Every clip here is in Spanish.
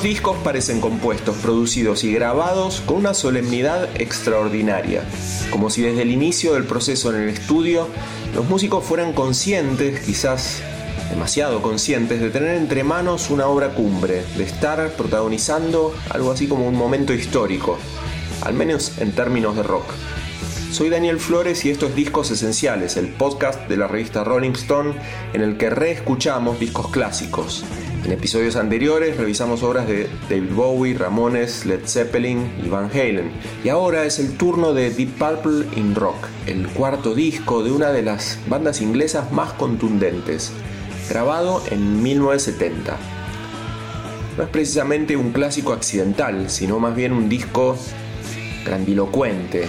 Algunos discos parecen compuestos, producidos y grabados con una solemnidad extraordinaria, como si desde el inicio del proceso en el estudio los músicos fueran conscientes, quizás demasiado conscientes, de tener entre manos una obra cumbre, de estar protagonizando algo así como un momento histórico, al menos en términos de rock. Soy Daniel Flores y esto es Discos Esenciales, el podcast de la revista Rolling Stone en el que reescuchamos discos clásicos, en episodios anteriores revisamos obras de David Bowie, Ramones, Led Zeppelin y Van Halen. Y ahora es el turno de Deep Purple in Rock, el cuarto disco de una de las bandas inglesas más contundentes, grabado en 1970. No es precisamente un clásico accidental, sino más bien un disco grandilocuente,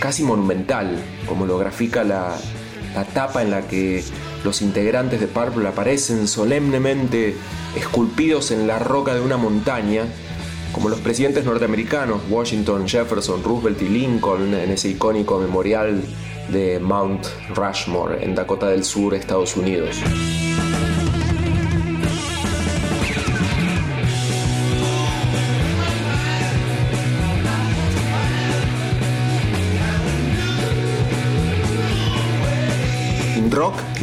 casi monumental, como lo grafica la, la tapa en la que los integrantes de Purple aparecen solemnemente esculpidos en la roca de una montaña, como los presidentes norteamericanos Washington, Jefferson, Roosevelt y Lincoln en ese icónico memorial de Mount Rushmore en Dakota del Sur, Estados Unidos.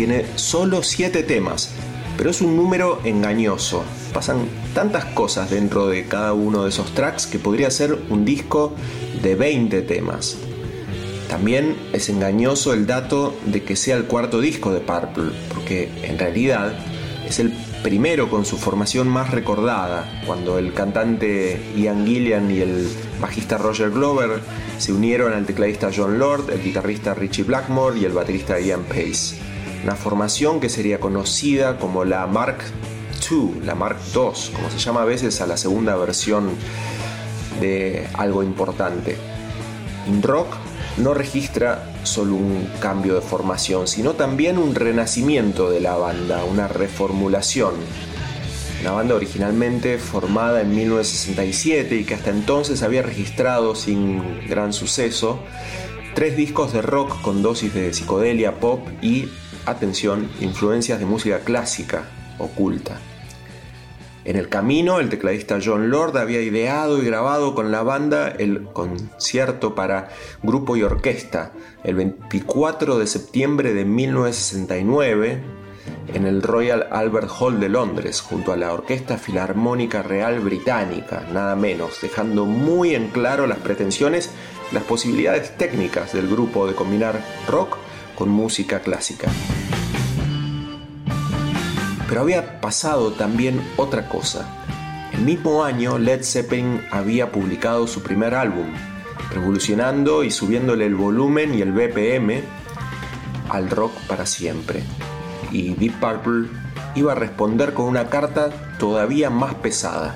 Tiene solo 7 temas, pero es un número engañoso. Pasan tantas cosas dentro de cada uno de esos tracks que podría ser un disco de 20 temas. También es engañoso el dato de que sea el cuarto disco de Purple, porque en realidad es el primero con su formación más recordada, cuando el cantante Ian Gillian y el bajista Roger Glover se unieron al tecladista John Lord, el guitarrista Richie Blackmore y el baterista Ian Pace. Una formación que sería conocida como la Mark II, la Mark II, como se llama a veces a la segunda versión de algo importante. In Rock no registra solo un cambio de formación, sino también un renacimiento de la banda, una reformulación. Una banda originalmente formada en 1967 y que hasta entonces había registrado sin gran suceso tres discos de rock con dosis de psicodelia, pop y, atención, influencias de música clásica oculta. En el camino, el tecladista John Lord había ideado y grabado con la banda el concierto para grupo y orquesta el 24 de septiembre de 1969 en el Royal Albert Hall de Londres, junto a la Orquesta Filarmónica Real Británica, nada menos, dejando muy en claro las pretensiones, las posibilidades técnicas del grupo de combinar rock con música clásica. Pero había pasado también otra cosa. El mismo año Led Zeppelin había publicado su primer álbum, revolucionando y subiéndole el volumen y el BPM al rock para siempre. Y Deep Purple iba a responder con una carta todavía más pesada.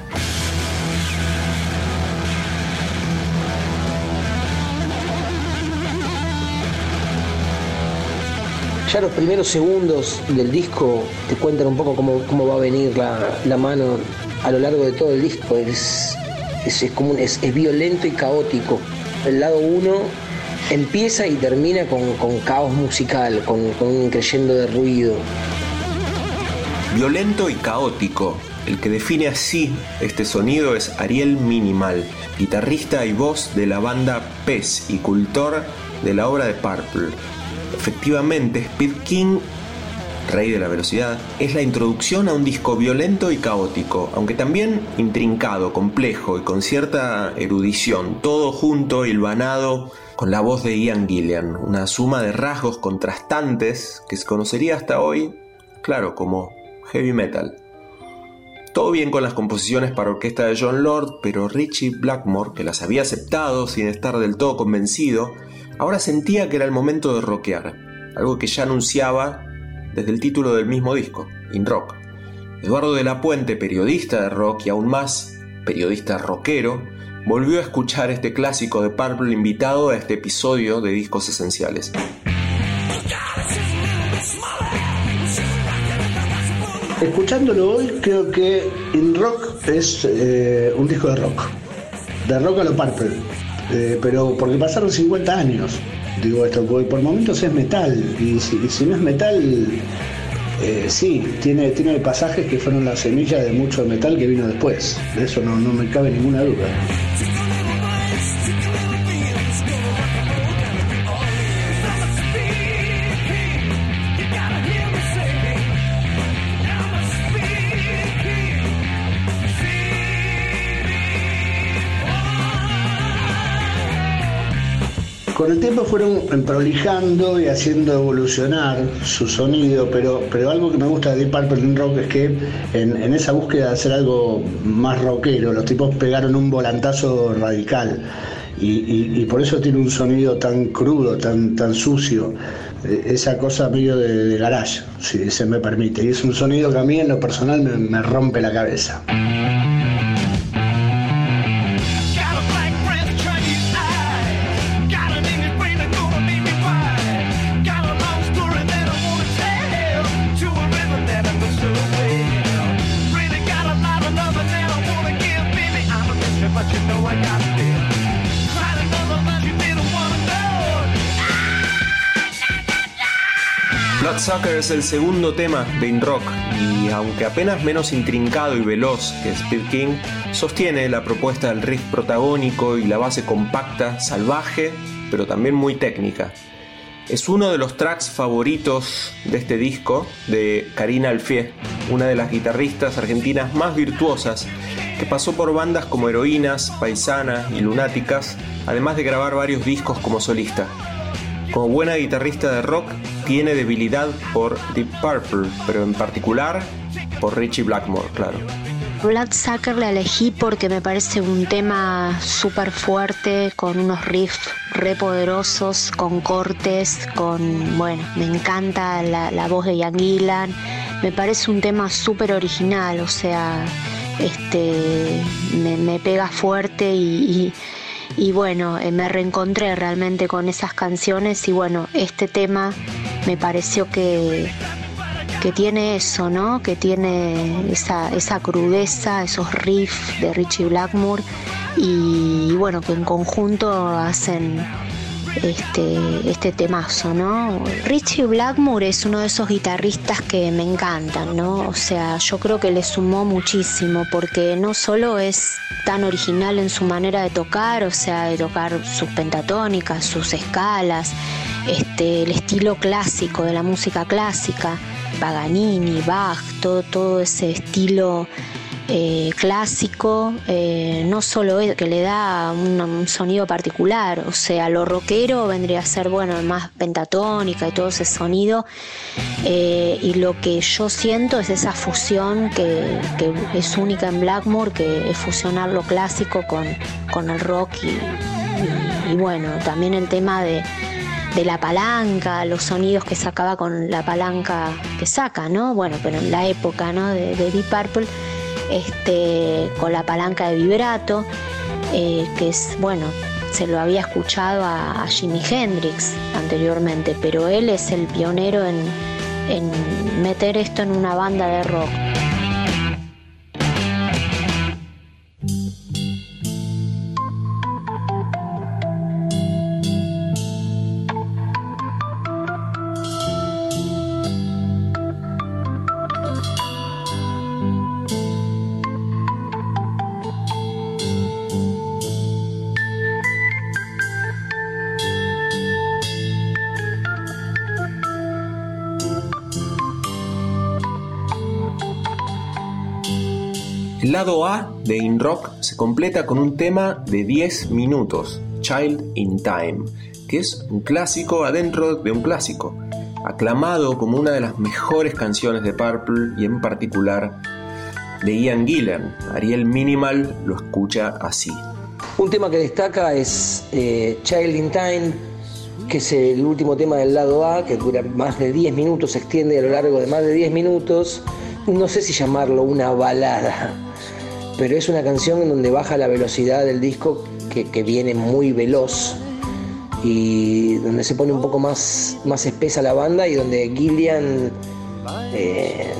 Los primeros segundos del disco te cuentan un poco cómo, cómo va a venir la, mano a lo largo de todo el disco. Es, es, como es, violento y caótico. El lado uno empieza y termina con, caos musical, con, con un creyendo de ruido. Violento y caótico. El que define así este sonido es Ariel Minimal, guitarrista y voz de la banda Pez y cultor de la obra de Purple Efectivamente, Speed King, rey de la velocidad, es la introducción a un disco violento y caótico, aunque también intrincado, complejo y con cierta erudición, todo junto, hilvanado con la voz de Ian Gillian, una suma de rasgos contrastantes que se conocería hasta hoy, claro, como heavy metal. Todo bien con las composiciones para orquesta de John Lord, pero Richie Blackmore, que las había aceptado sin estar del todo convencido, ahora sentía que era el momento de rockear, algo que ya anunciaba desde el título del mismo disco, In Rock. Eduardo de la Puente, periodista de rock y aún más periodista rockero, volvió a escuchar este clásico de Purple invitado a este episodio de Discos Esenciales. Escuchándolo hoy, creo que In Rock es eh, un disco de rock. De rock a lo Purple. Eh, pero porque pasaron 50 años, digo esto, porque por momentos es metal. Y si, no es metal, eh, sí, tiene, tiene pasajes que fueron la semilla de mucho metal que vino después. De eso no, no me cabe ninguna duda. Con el tiempo fueron prolijando y haciendo evolucionar su sonido, pero, pero algo que me gusta de Deep Purple in Rock es que en, esa búsqueda de hacer algo más rockero, los tipos pegaron un volantazo radical. Y, por eso tiene un sonido tan crudo, tan, tan sucio, e, esa cosa medio de, garage, si se me permite. Y es un sonido que a mí en lo personal me rompe la cabeza. Bloodsucker es el segundo tema de In Rock y aunque apenas menos intrincado y veloz que Speed King, sostiene la propuesta del riff protagónico y la base compacta, salvaje, pero también muy técnica. Es uno de los tracks favoritos de este disco de Karina Alfier, una de las guitarristas argentinas más virtuosas que pasó por bandas como Heroínas, Paisanas y Lunáticas, además de grabar varios discos como solista. Como buena guitarrista de rock, tiene debilidad por Deep Purple, pero en particular por Richie Blackmore, claro. Bloodsucker la elegí porque me parece un tema súper fuerte, con unos riffs re poderosos, con cortes, con, bueno, me encanta la, voz de Ian Gillan, me parece un tema súper original, o sea, este, me, pega fuerte y bueno, eh, me reencontré realmente con esas canciones y bueno, este tema me pareció que, que tiene eso, ¿no? Que tiene esa, esa crudeza, esos riffs de Richie Blackmore y bueno, que en conjunto hacen este, este temazo, ¿no? Richie Blackmore es uno de esos guitarristas que me encantan, ¿no? O sea, yo creo que le sumó muchísimo porque no solo es tan original en su manera de tocar, o sea, de tocar sus pentatónicas, sus escalas, este, el estilo clásico de la música clásica, Paganini, Bach, todo, todo ese estilo eh, clásico, eh, no solo que le da un, sonido particular, o sea, lo rockero vendría a ser, bueno, más pentatónica y todo ese sonido, eh, y lo que yo siento es esa fusión que, es única en Blackmore, que es fusionar lo clásico con, con el rock y, bueno, también el tema de, la palanca, los sonidos que sacaba con la palanca que saca, ¿no? Bueno, pero en la época, ¿no? De, de Deep Purple este, con la palanca de vibrato, eh, que es, bueno, se lo había escuchado a, Jimi Hendrix anteriormente, pero él es el pionero en meter esto en una banda de rock. El lado A de In Rock se completa con un tema de 10 minutos, Child in Time, que es un clásico adentro de un clásico, aclamado como una de las mejores canciones de Purple y en particular de Ian Gillan. Ariel Minimal lo escucha así. Un tema que destaca es eh, Child in Time, que es el último tema del lado A, que dura más de 10 minutos, se extiende a lo largo de más de 10 minutos. No sé si llamarlo una balada, pero es una canción en donde baja la velocidad del disco que, viene muy veloz y donde se pone un poco más, más espesa la banda y donde Gillian eh,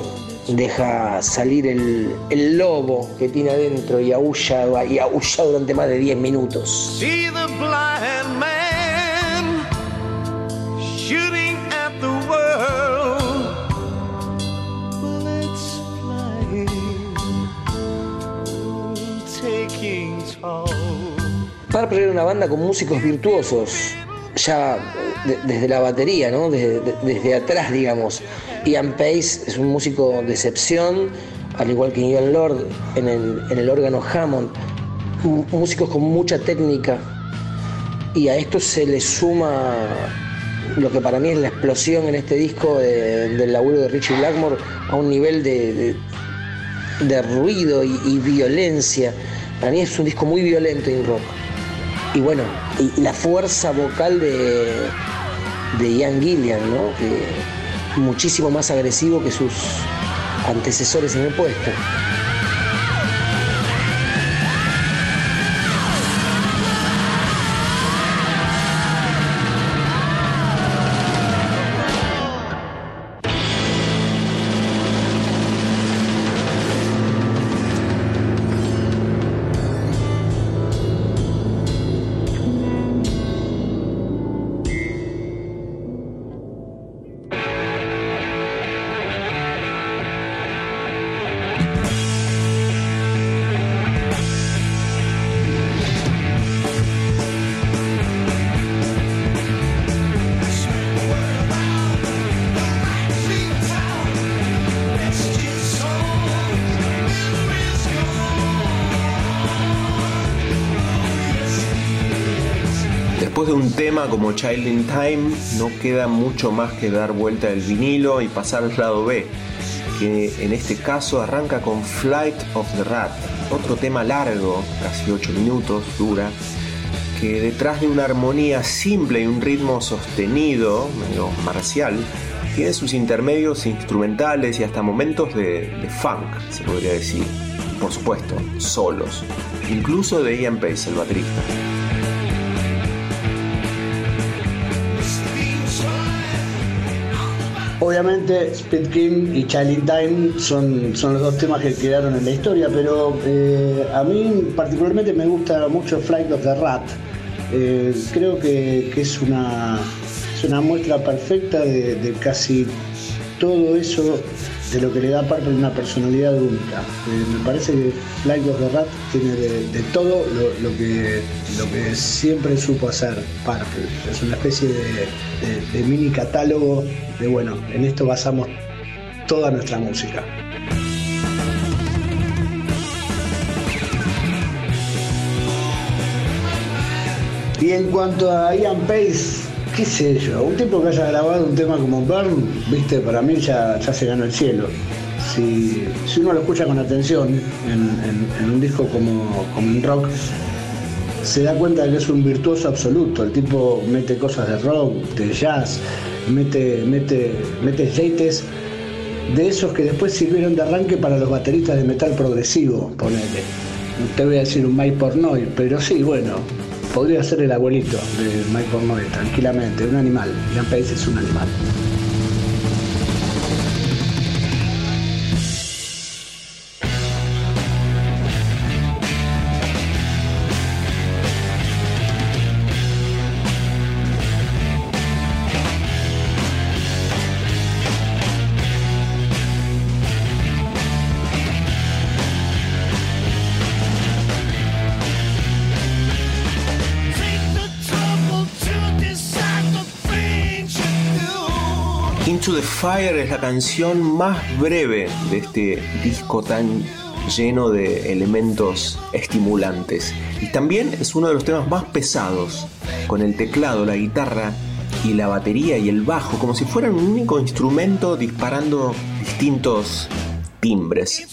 deja salir el, el, lobo que tiene adentro y aúlla, y aúlla durante más de 10 minutos. Era una banda con músicos virtuosos, ya desde la batería, ¿no? Desde, atrás, digamos. Ian Pace es un músico de excepción, al igual que Ian Lord en el, órgano Hammond. Músicos con mucha técnica. Y a esto se le suma lo que para mí es la explosión en este disco del laburo de Richie Blackmore a un nivel de, ruido y, violencia. Para mí es un disco muy violento en rock y bueno, y la fuerza vocal de, de Ian Gillian, ¿no? muchísimo más agresivo que sus antecesores en el puesto. De un tema como Child in Time, no queda mucho más que dar vuelta el vinilo y pasar al lado B, que en este caso arranca con Flight of the Rat, otro tema largo, casi 8 minutos, dura, que detrás de una armonía simple y un ritmo sostenido, medio marcial, tiene sus intermedios instrumentales y hasta momentos de, de funk, se podría decir. Por supuesto, solos, incluso de Ian Pace, el baterista. Obviamente Speed King y Child Time son, son los dos temas que quedaron en la historia, pero eh, a mí particularmente me gusta mucho Flight of the Rat. Eh, creo que, es, una, una muestra perfecta de casi todo eso de lo que le da parte de una personalidad única. Eh, me parece que Flight of the Rat tiene de, todo lo, que, lo que siempre supo hacer Purple. Es una especie de, mini catálogo de, bueno, en esto basamos toda nuestra música. Y en cuanto a Ian Pace, qué sé yo, un tipo que haya grabado un tema como Burn, viste, para mí ya, ya se ganó el cielo. Si, uno lo escucha con atención en, un disco como, como en rock, se da cuenta de que es un virtuoso absoluto. El tipo mete cosas de rock, de jazz, mete, mete, mete de esos que después sirvieron de arranque para los bateristas de metal progresivo, ponele. No te voy a decir un Mike Pornoy, pero sí, bueno, podría ser el abuelito de Michael Noé, tranquilamente, un animal. Ian Pace es un animal. Fire es la canción más breve de este disco tan lleno de elementos estimulantes. Y también es uno de los temas más pesados, con el teclado, la guitarra y la batería y el bajo, como si fueran un único instrumento disparando distintos timbres.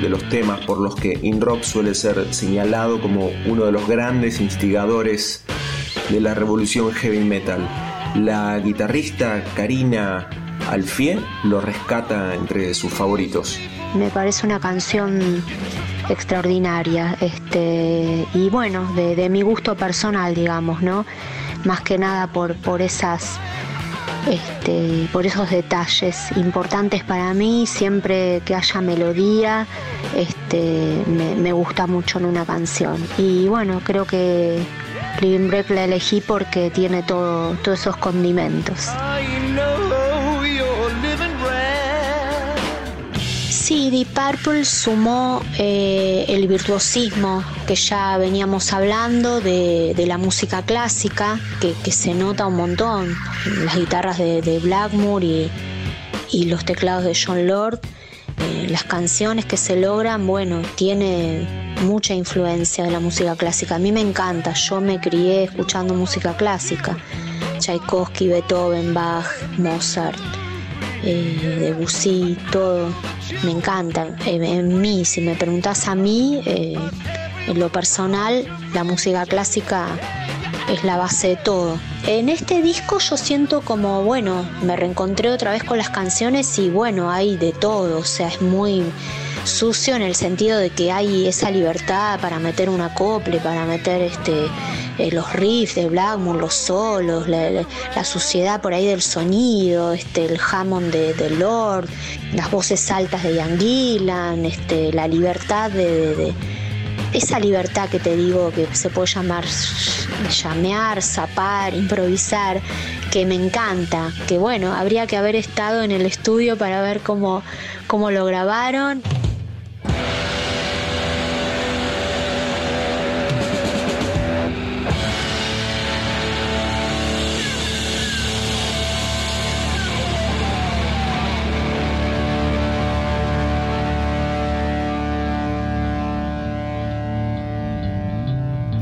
De los temas por los que In Rock suele ser señalado como uno de los grandes instigadores de la revolución heavy metal. La guitarrista Karina Alfie lo rescata entre sus favoritos. Me parece una canción extraordinaria, este, y bueno, de, mi gusto personal, digamos, ¿no? Más que nada por, por esas este, por esos detalles importantes para mí, siempre que haya melodía, este, me, gusta mucho en una canción. Y bueno, creo que Living Break la elegí porque tiene todo, todos esos condimentos. Sí, Deep Purple sumó eh, el virtuosismo que ya veníamos hablando de, la música clásica, que, se nota un montón. Las guitarras de, Blackmore y, los teclados de John Lord. Eh, las canciones que se logran, bueno, tiene mucha influencia de la música clásica. A mí me encanta, yo me crié escuchando música clásica. Tchaikovsky, Beethoven, Bach, Mozart eh, Debussy, todo. Me encanta. Eh, en mí, si me preguntas a mí, eh, en lo personal, la música clásica es la base de todo. En este disco yo siento como, bueno, me reencontré otra vez con las canciones y bueno, hay de todo, o sea, es muy sucio en el sentido de que hay esa libertad para meter un acople, para meter este eh, los riffs de Blackmore, los solos, la, suciedad por ahí del sonido, este, el Hammond de, Lord, las voces altas de Ian este, la libertad de, esa libertad que te digo que se puede llamar llamear, zapar, improvisar, que me encanta, que bueno, habría que haber estado en el estudio para ver cómo lo grabaron.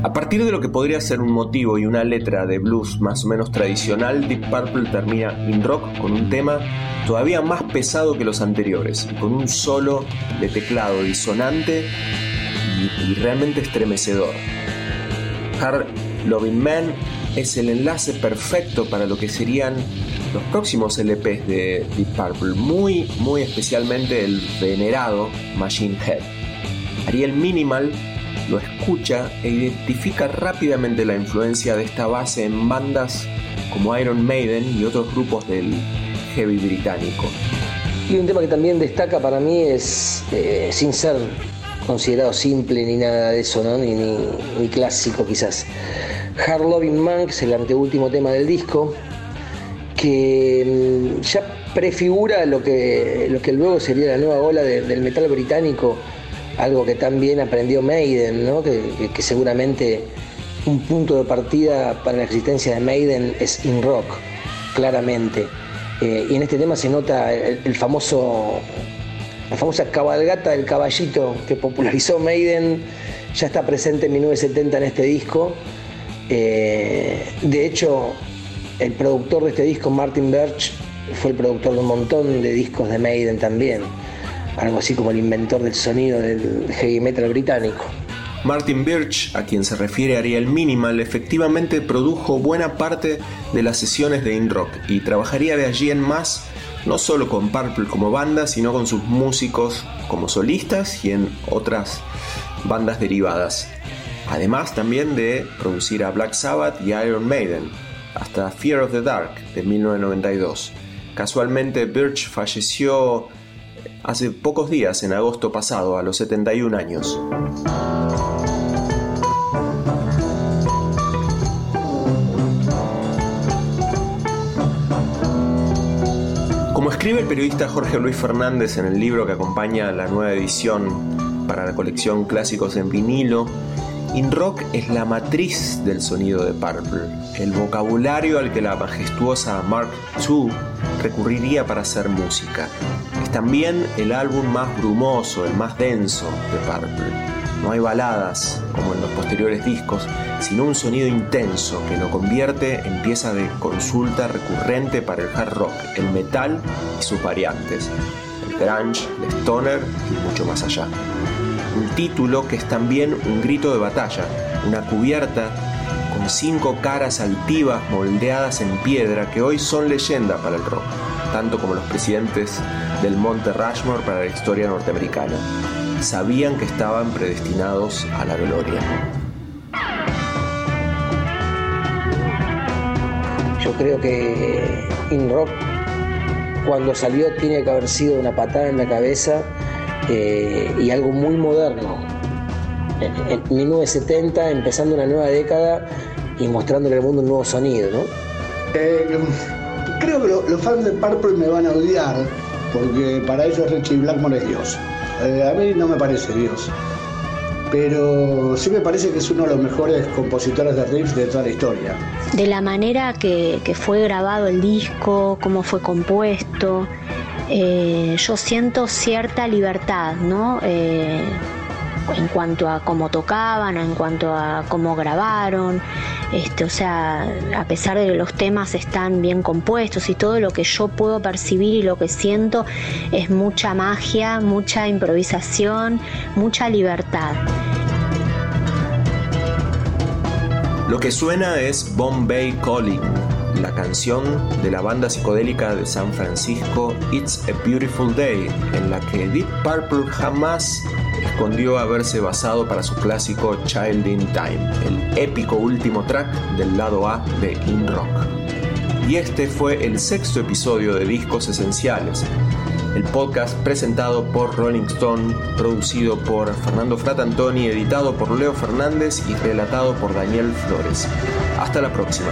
A partir de lo que podría ser un motivo y una letra de blues más o menos tradicional, Deep Purple termina in rock con un tema todavía más pesado que los anteriores, con un solo de teclado disonante y, realmente estremecedor. Hard Loving Man es el enlace perfecto para lo que serían los próximos LPs de Deep Purple, muy, muy especialmente el venerado Machine Head. Ariel Minimal lo escucha e identifica rápidamente la influencia de esta base en bandas como Iron Maiden y otros grupos del heavy británico. Y un tema que también destaca para mí es, eh, sin ser considerado simple ni nada de eso, ¿no? ni, clásico quizás. Hard Loving Man, es el anteúltimo tema del disco, que mm, ya prefigura lo que, lo que luego sería la nueva ola del metal británico algo que también aprendió Maiden, ¿no? que, seguramente un punto de partida para la existencia de Maiden es in rock, claramente. Eh, y en este tema se nota el, famoso, la famosa cabalgata del caballito que popularizó Maiden, ya está presente en 1970 en este disco. Eh, de hecho, el productor de este disco, Martin Birch, fue el productor de un montón de discos de Maiden también algo así como el inventor del sonido del heavy metal británico. Martin Birch, a quien se refiere Ariel Minimal, efectivamente produjo buena parte de las sesiones de In Rock y trabajaría de allí en más, no solo con Purple como banda, sino con sus músicos como solistas y en otras bandas derivadas. Además también de producir a Black Sabbath y Iron Maiden, hasta Fear of the Dark de 1992. Casualmente Birch falleció hace pocos días, en agosto pasado, a los 71 años. Como escribe el periodista Jorge Luis Fernández en el libro que acompaña la nueva edición para la colección Clásicos en vinilo, In Rock es la matriz del sonido de Purple, el vocabulario al que la majestuosa Mark II recurriría para hacer música. Es también el álbum más brumoso, el más denso de Purple. No hay baladas como en los posteriores discos, sino un sonido intenso que lo convierte en pieza de consulta recurrente para el hard rock, el metal y sus variantes. El grunge, de stoner y mucho más allá. Un título que es también un grito de batalla, una cubierta con cinco caras altivas moldeadas en piedra que hoy son leyenda para el rock, tanto como los presidentes del Monte Rushmore para la historia norteamericana. Sabían que estaban predestinados a la gloria. Yo creo que In Rock cuando salió tiene que haber sido una patada en la cabeza eh, y algo muy moderno. En, 1970, empezando una nueva década y mostrándole al mundo un nuevo sonido, ¿no? Eh, creo que los fans de Purple me van a odiar porque para ellos Richie Blackmore es Dios. Eh, a mí no me parece Dios pero sí me parece que es uno de los mejores compositores de riffs de toda la historia. De la manera que, fue grabado el disco, cómo fue compuesto, eh, yo siento cierta libertad, ¿no? Eh, en cuanto a cómo tocaban, en cuanto a cómo grabaron. Este, o sea, a pesar de que los temas están bien compuestos y todo lo que yo puedo percibir y lo que siento es mucha magia, mucha improvisación, mucha libertad. Lo que suena es Bombay Calling, la canción de la banda psicodélica de San Francisco It's a Beautiful Day, en la que Deep Purple jamás escondió haberse basado para su clásico Child in Time, el épico último track del lado A de In Rock. Y este fue el sexto episodio de Discos Esenciales, el podcast presentado por Rolling Stone, producido por Fernando Fratantoni, editado por Leo Fernández y relatado por Daniel Flores. Hasta la próxima.